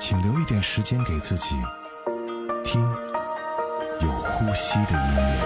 请留一点时间给自己，听有呼吸的音乐。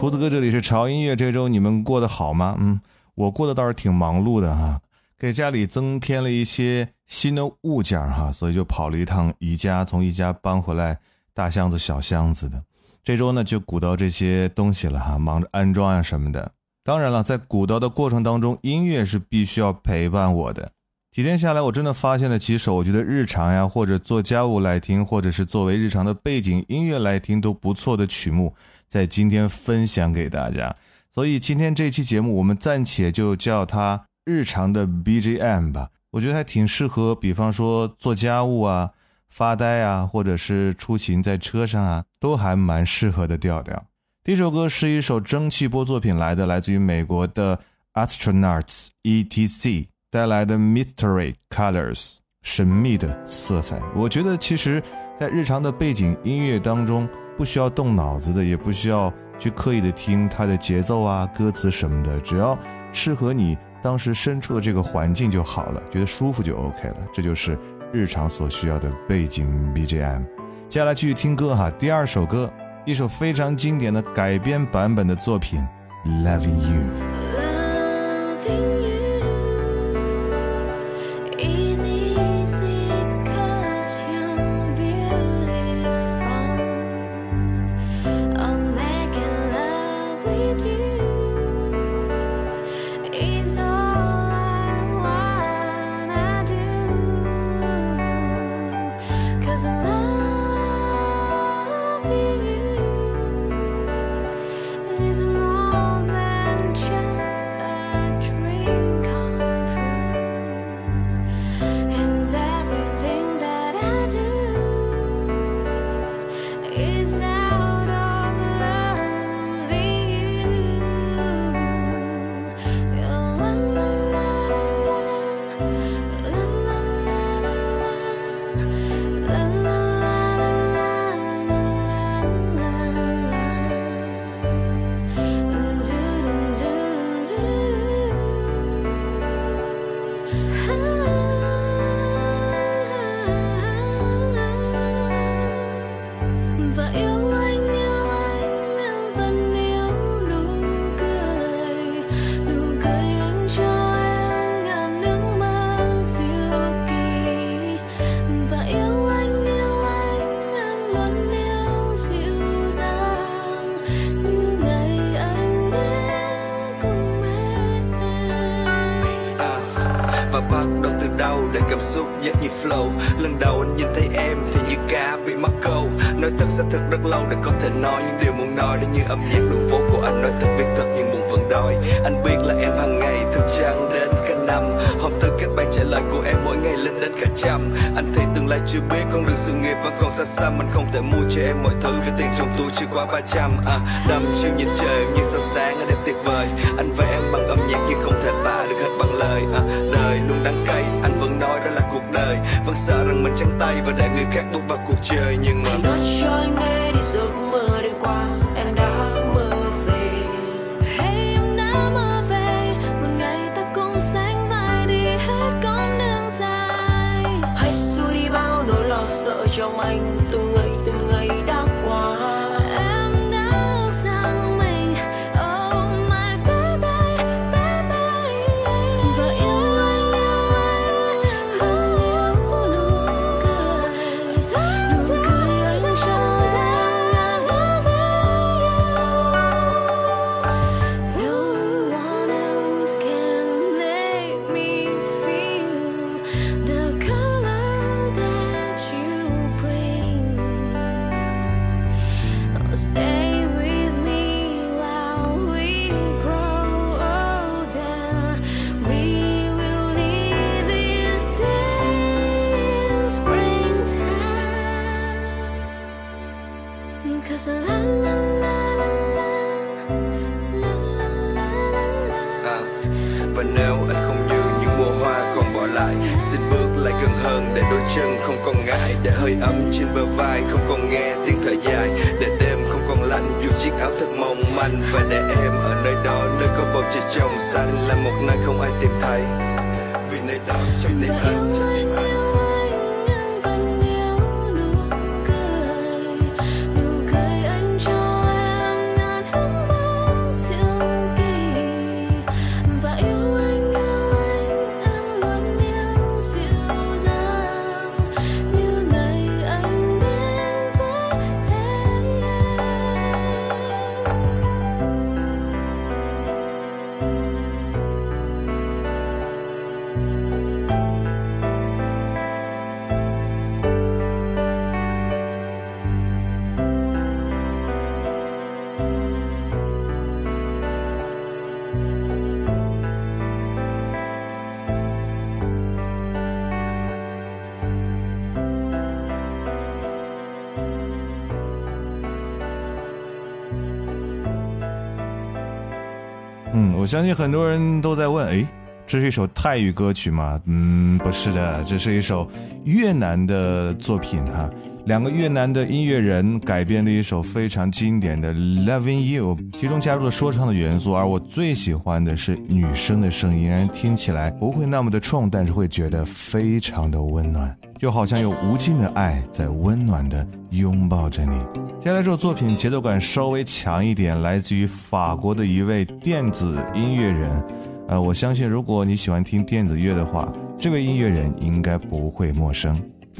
厨子哥，这里是潮音乐。这周你们过得好吗？嗯，我过得倒是挺忙碌的哈，给家里增添了一些新的物件哈，所以就跑了一趟宜家，从宜家搬回来大箱子小箱子的。这周呢就鼓捣这些东西了哈，忙着安装啊什么的。当然了，在鼓捣的过程当中，音乐是必须要陪伴我的。几天下来，我真的发现了几首我觉得日常呀，或者做家务来听，或者是作为日常的背景音乐来听都不错的曲目，在今天分享给大家。所以今天这期节目，我们暂且就叫它日常的 BGM 吧。我觉得还挺适合，比方说做家务啊、发呆啊，或者是出行在车上啊，都还蛮适合的调调。第一首歌是一首蒸汽波作品来的，来自于美国的 Astronauts E.T.C。带来的 Mystery Colors 神秘的色彩，我觉得其实，在日常的背景音乐当中，不需要动脑子的，也不需要去刻意的听它的节奏啊、歌词什么的，只要适合你当时身处的这个环境就好了，觉得舒服就 OK 了，这就是日常所需要的背景 BGM。接下来继续听歌哈，第二首歌，一首非常经典的改编版本的作品，Loving You。xúc giấc như flow. Lần đầu anh nhìn thấy em thì như cá bị mắc câu. Nói thật sẽ thật rất lâu để có thể nói những điều muốn nói. Nếu như âm nhạc đường phố của anh nói thật việc thật nhưng buồn vẫn đòi. Anh biết là em hàng ngày thức trắng đến cả năm. Hôm thứ kết bạn trả lời của em mỗi ngày lên đến cả trăm. Anh thấy tương lai chưa biết con đường sự nghiệp vẫn còn xa xăm anh không thể mua cho em mọi thứ vì tiền trong túi chưa quá 300 à đầm chiều nhìn trời như sao sáng đẹp tuyệt vời. Anh vẽ em bằng âm nhạc nhưng không thể tả được hết bằng lời. À, đời luôn đắng cay. Anh vẫn nói đó là cuộc đời. Vẫn sợ rằng mình trắng tay và để người khác bước vào cuộc chơi. Nhưng mà anh nói cho anh nghe. 相信很多人都在问，诶，这是一首泰语歌曲吗？嗯，不是的，这是一首越南的作品哈。两个越南的音乐人改编的一首非常经典的《Loving You》，其中加入了说唱的元素，而我最喜欢的是女生的声音，让人听起来不会那么的冲，但是会觉得非常的温暖，就好像有无尽的爱在温暖的拥抱着你。接下来这首作品节奏感稍微强一点，来自于法国的一位电子音乐人。呃，我相信如果你喜欢听电子乐的话，这位音乐人应该不会陌生。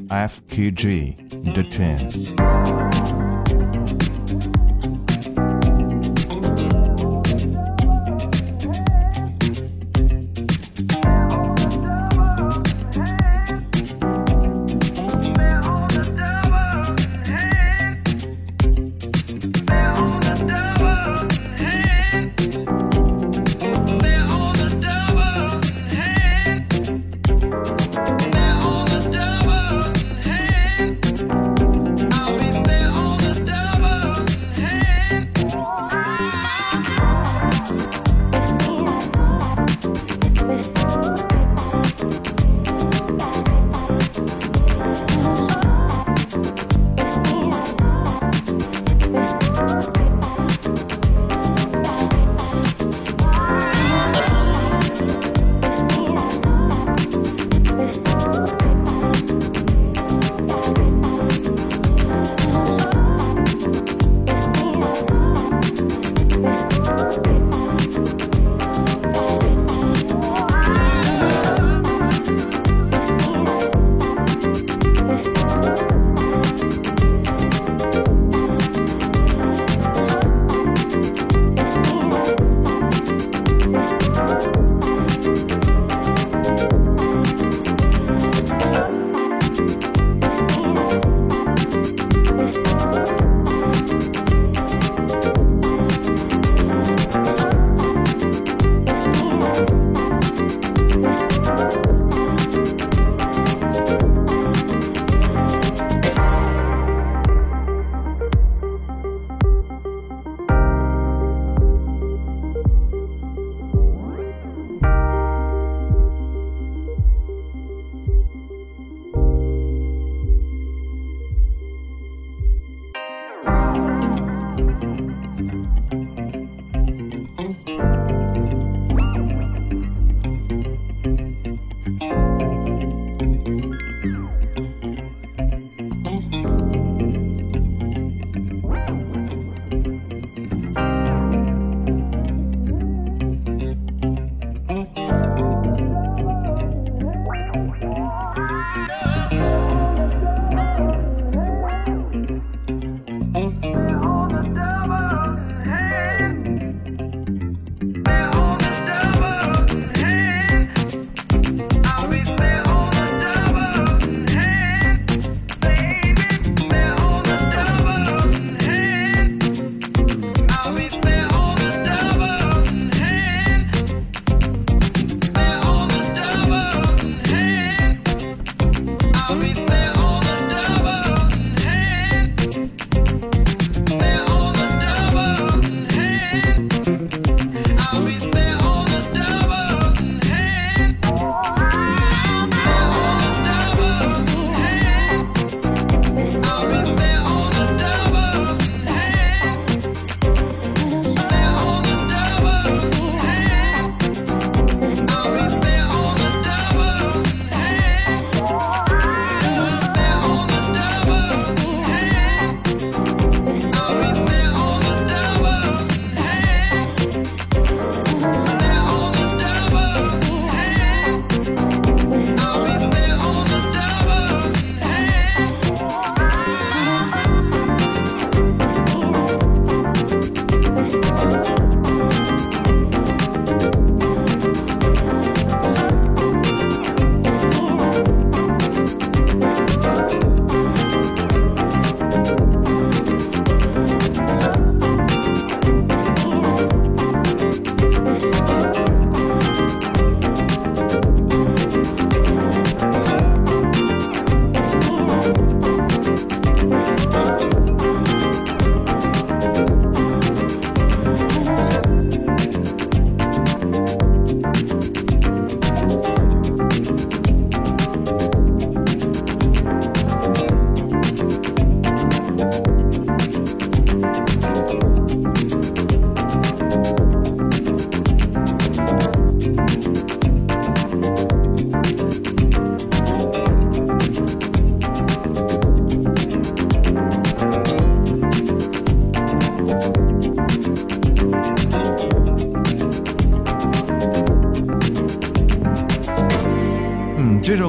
FKG The Twins。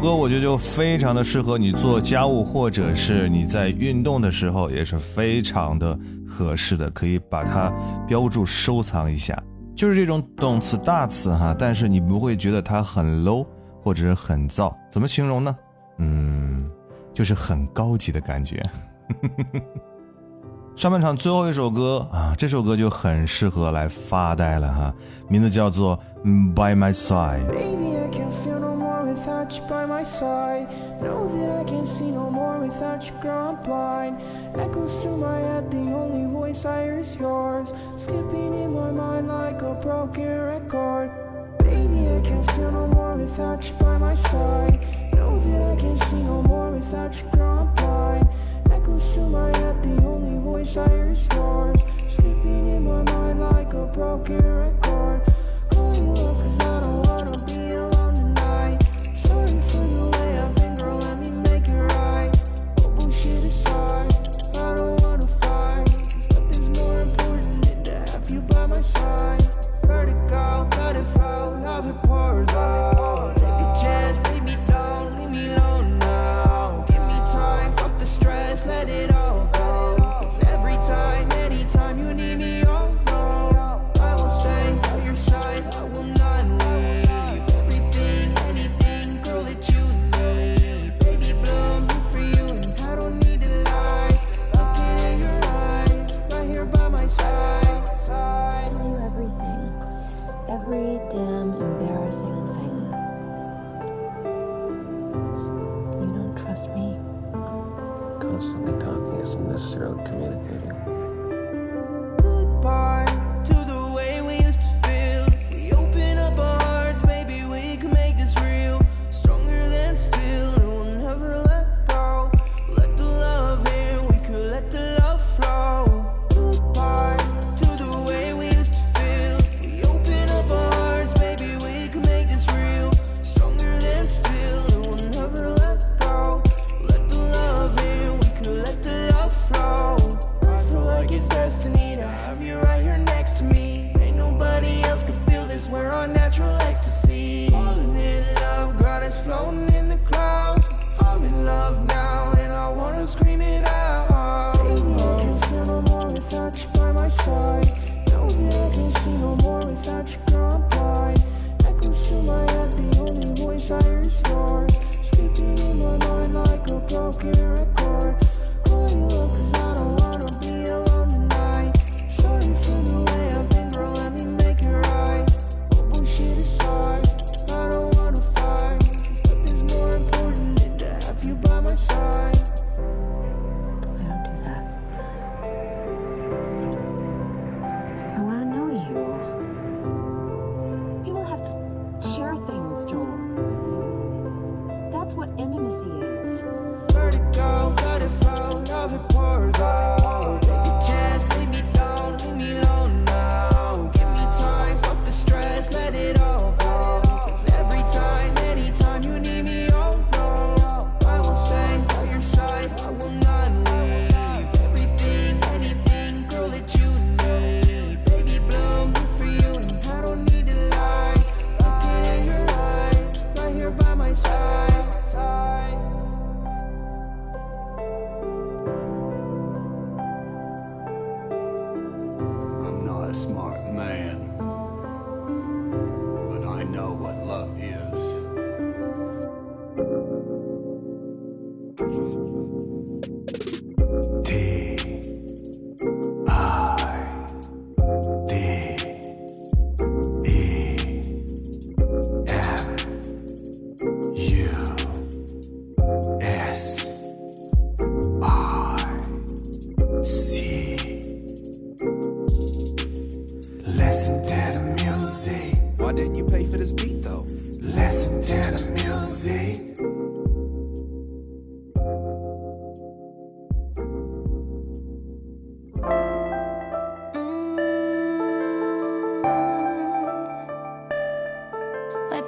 歌我觉得就非常的适合你做家务，或者是你在运动的时候，也是非常的合适的，可以把它标注收藏一下。就是这种动词大词哈，但是你不会觉得它很 low 或者是很燥，怎么形容呢？嗯，就是很高级的感觉。上半场最后一首歌啊，这首歌就很适合来发呆了哈，名字叫做《By My Side》。Baby, I can feel without by my side. Know that I can't see no more without you, girl, I'm blind. Echoes through my head, the only voice I hear is yours. Skipping in my mind like a broken record. Baby, I can't feel no more without you by my side. Know that I can't see no more without you, girl, I'm blind. Echoes through my head, the only voice I hear is yours. Skipping in my mind like a broken record. Call you up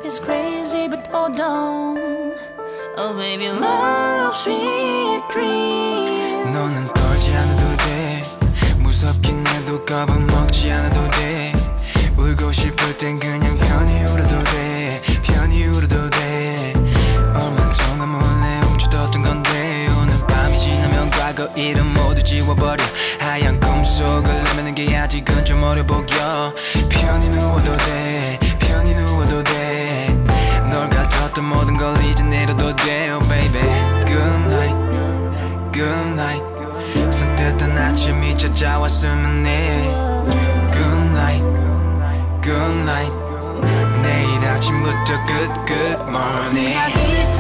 up is crazy, but oh, hold on. Oh, baby, love, sweet dream. 너는 떨지 않아도 돼. 무섭긴 해도 겁은먹지 않아도 돼. 울고 싶을 땐 그냥 편히 울어도 돼. 편히 울어도 돼. 얼마 동안 몰래 훔쳐뒀던 건데. 오늘 밤이 지나면 과거 이름 모두 지워버려. 하얀 꿈속을 내미는 게 아직은 좀 어려 보여. 편히 누워도 돼. 이제 내려도 돼요 baby Good night Good night 산뜻한 아침이 찾아왔으면 해 Good night Good night 내일 아침부터 good good morning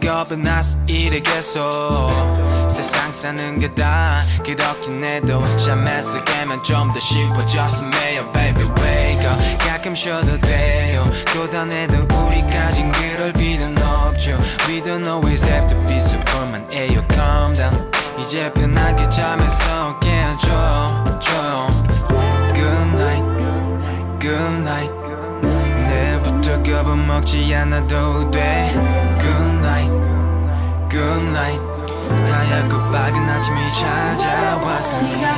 겁이 나서 이래 계속. 세상 사는 게 다 그렇긴 해도 잠에서 깨면 좀 더 쉬워졌으면 baby wake up. 가끔 쉬어도 돼요. 고단해도 우리까진 그럴 필요는 없죠. We don't always have to be superman. 에요 calm down. 이제 편하게 잠에서 깨줘 줘. Good night Good night. 내일부터 겁은 먹지 않아도 돼 Good night. 하얗고 밝은 아침이 찾아왔으니 네가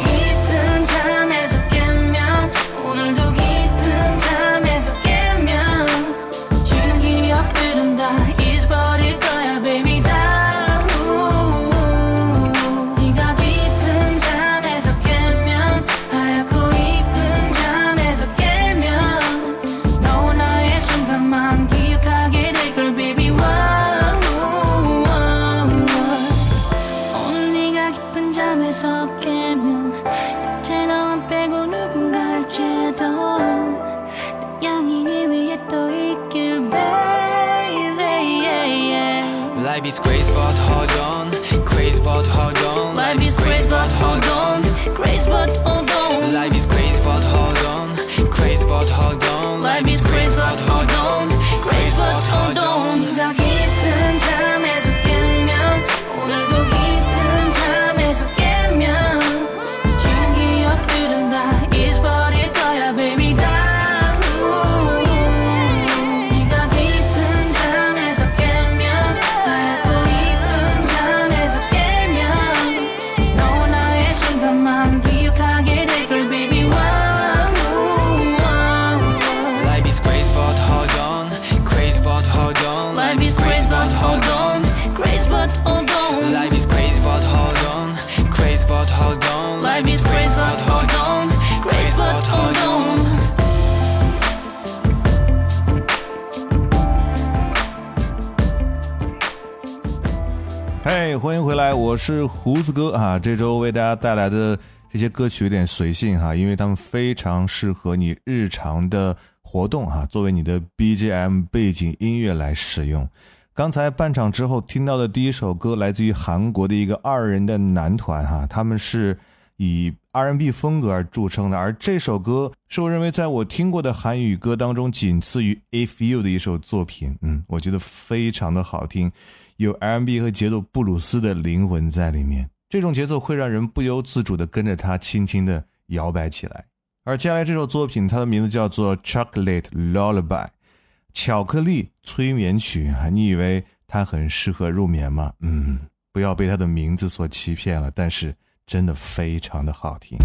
깊은 잠에서 깨면 嘿欢迎回来，我是胡子哥啊。这周为大家带来的这些歌曲有点随性哈，因为他们非常适合你日常的活动哈，作为你的 BGM 背景音乐来使用。刚才半场之后听到的第一首歌来自于韩国的一个二人的男团哈，他们是以 R&B 风格而著称的，而这首歌是我认为在我听过的韩语歌当中仅次于 If You 的一首作品，嗯，我觉得非常的好听，有 R&B 和节奏布鲁斯的灵魂在里面，这种节奏会让人不由自主的跟着它轻轻的摇摆起来。而接下来这首作品，它的名字叫做 Chocolate Lullaby，巧克力催眠曲啊！你以为它很适合入眠吗？嗯，不要被它的名字所欺骗了，但是真的非常的好听。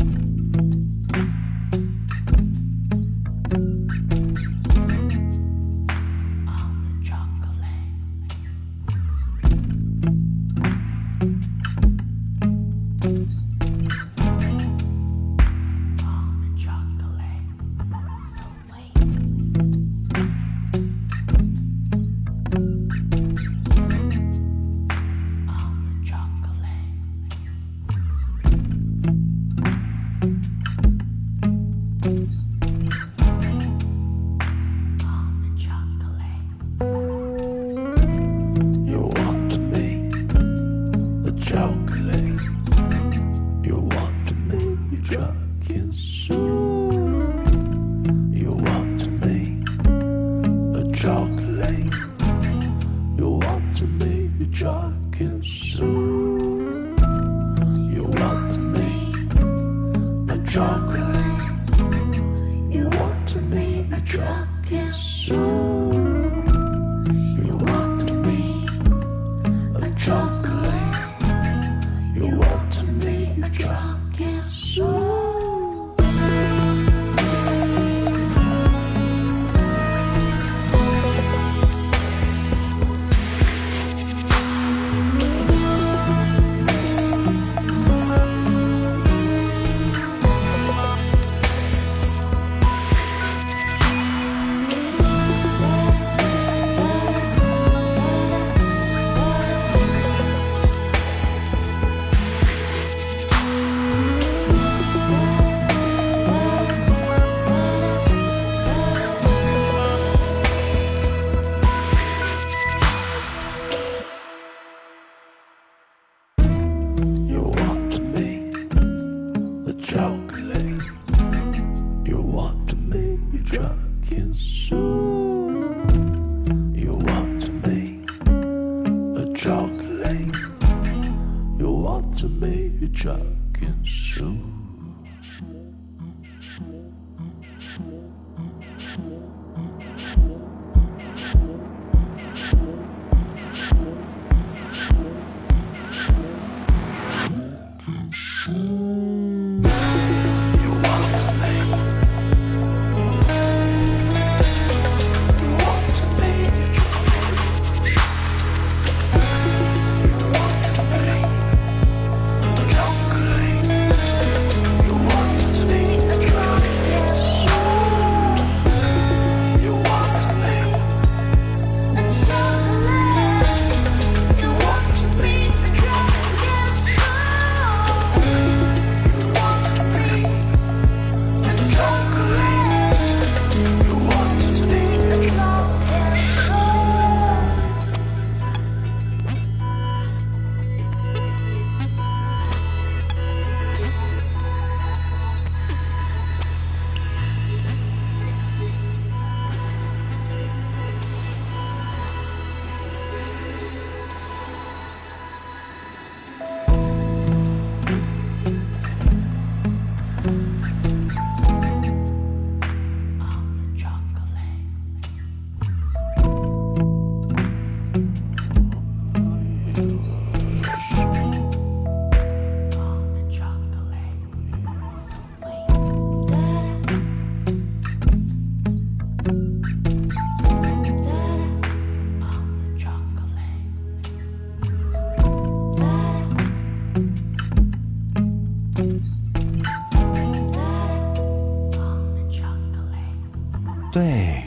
对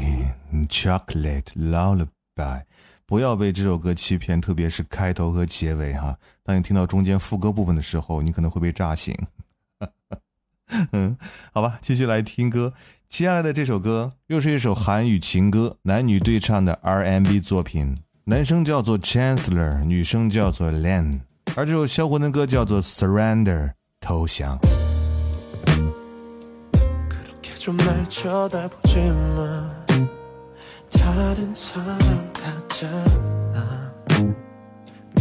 ，Chocolate Lullaby，不要被这首歌欺骗，特别是开头和结尾哈。当你听到中间副歌部分的时候，你可能会被炸醒。嗯，好吧，继续来听歌。接下来的这首歌又是一首韩语情歌，男女对唱的 R&B 作品，男生叫做 Chancellor，女生叫做 Len，而这首销魂的歌叫做 Surrender，投降。 좀 날 쳐다보지 마 다른 사람 같잖아.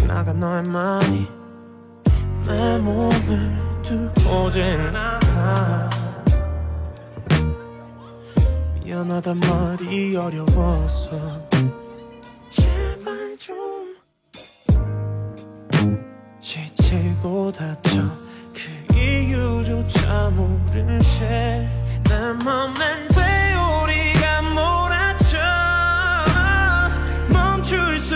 나가 너의 마음이 내 몸을 뚫고 지나가. 미안하단 말이 어려워서 제발 좀 지치고 다쳐 그 이유조차 모른 채 내 맘엔 회오리가 몰아쳐. 멈출 수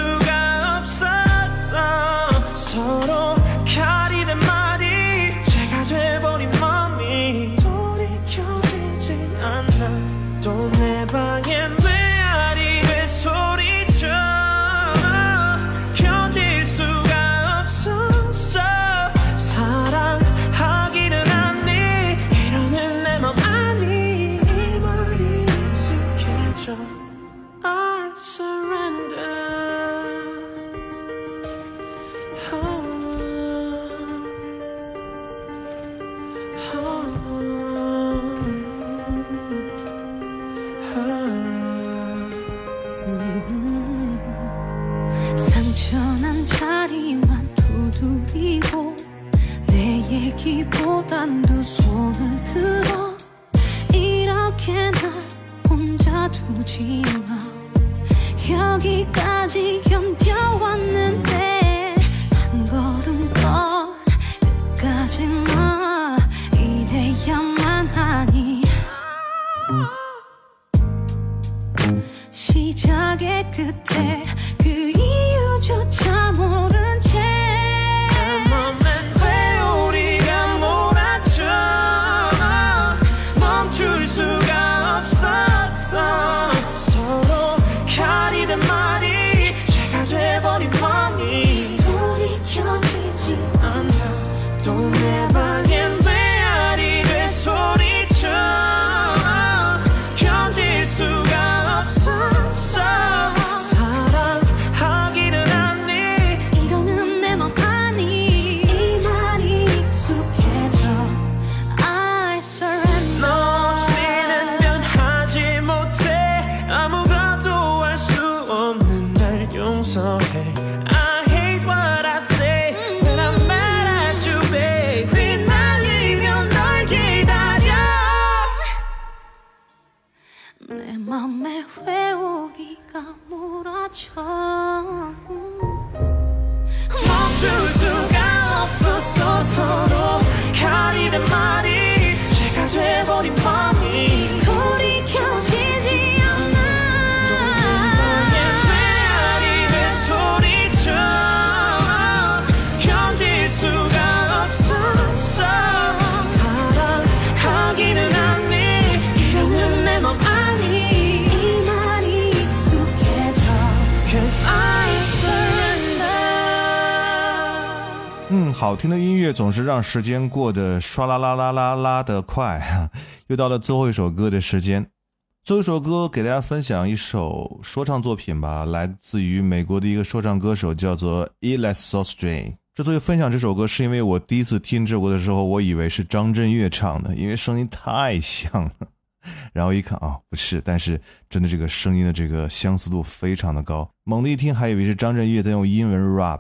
好听的音乐总是让时间过得唰啦啦啦啦啦的快，又到了最后一首歌的时间。最后一首歌给大家分享一首说唱作品吧，来自于美国的一个说唱歌手，叫做 Eli s o s t r a n 之所以分享这首歌，是因为我第一次听这首歌的时候，我以为是张震岳唱的，因为声音太像了。然后一看啊，不是，但是真的这个声音的这个相似度非常的高，猛地一听还以为是张震岳在用英文 rap。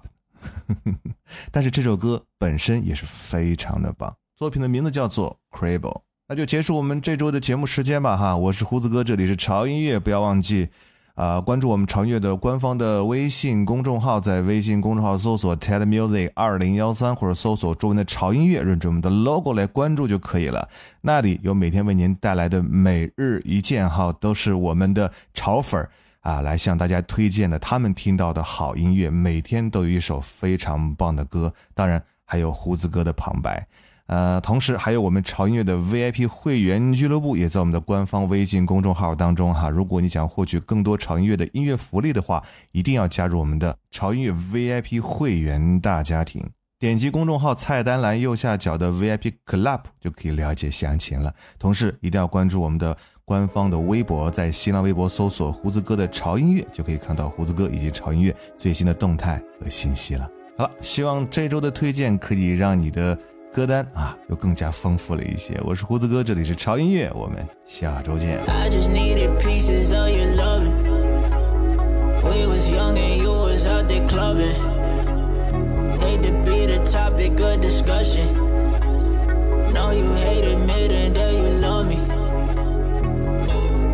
但是这首歌本身也是非常的棒，作品的名字叫做《Crable》。那就结束我们这周的节目时间吧，哈！我是胡子哥，这里是潮音乐，不要忘记啊、关注我们潮音乐的官方的微信公众号，在微信公众号搜索 TED Music 二零幺三，或者搜索中文的潮音乐，认准我们的 logo 来关注就可以了。那里有每天为您带来的每日一件，哈，都是我们的潮粉儿。啊，来向大家推荐的他们听到的好音乐，每天都有一首非常棒的歌，当然还有胡子哥的旁白，呃，同时还有我们潮音乐的 VIP 会员俱乐部也在我们的官方微信公众号当中哈。如果你想获取更多潮音乐的音乐福利的话，一定要加入我们的潮音乐 VIP 会员大家庭。点击公众号菜单栏右下角的 VIP Club 就可以了解详情了。同时一定要关注我们的官方的微博，在新浪微博搜索“胡子哥的潮音乐”，就可以看到胡子哥以及潮音乐最新的动态和信息了。好了，希望这周的推荐可以让你的歌单啊又更加丰富了一些。我是胡子哥，这里是潮音乐，我们下周见。Know you hate admitting that you love me.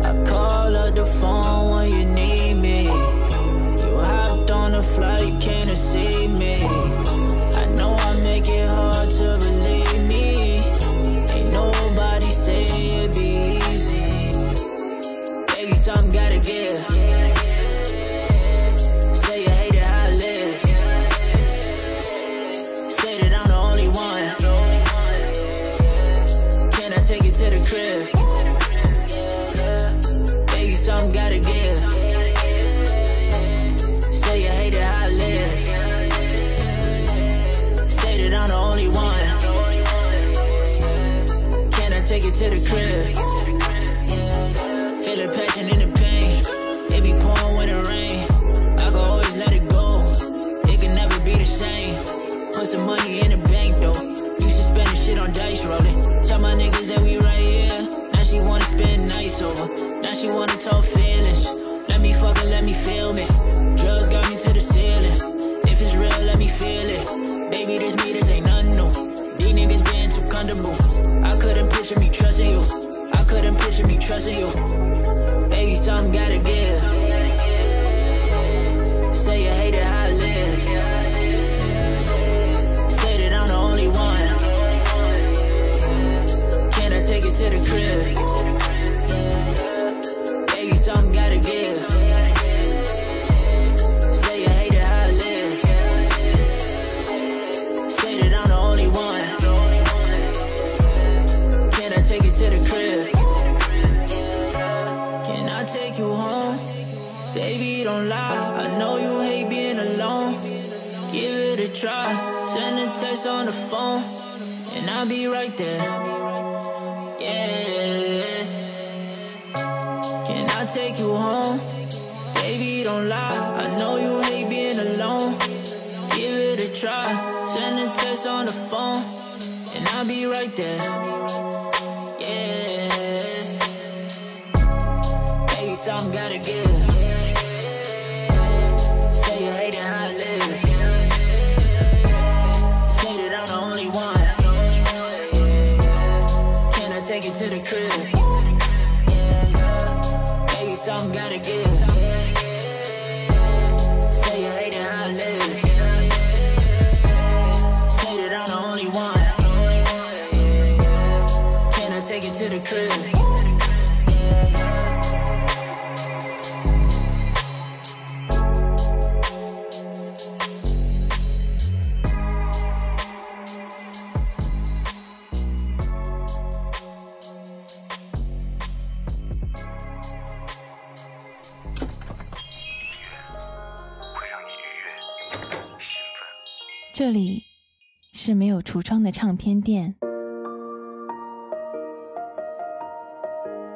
I call up the phone when you need me. You hopped on the flight, you can't see me. I know I make it hard to believe me. Ain't nobody say it'd be easy. Baby, something gotta give. Can I take you to the crib? Feel the passion in the pain. It be pouring when it rain. I can always let it go. It can never be the same. Put some money in the bank though. Used to spend the shit on dice rolling. Tell my niggas that we right here. Now she wanna spend nights over. Now she wanna talk feelings. Let me fucking let me feel me. Picture me trusting you. I couldn't picture me trusting you. Baby, something gotta give. Say you hate it how I live. Say that I'm the only one. Can I take it to the crib? take 是没有橱窗的唱片店。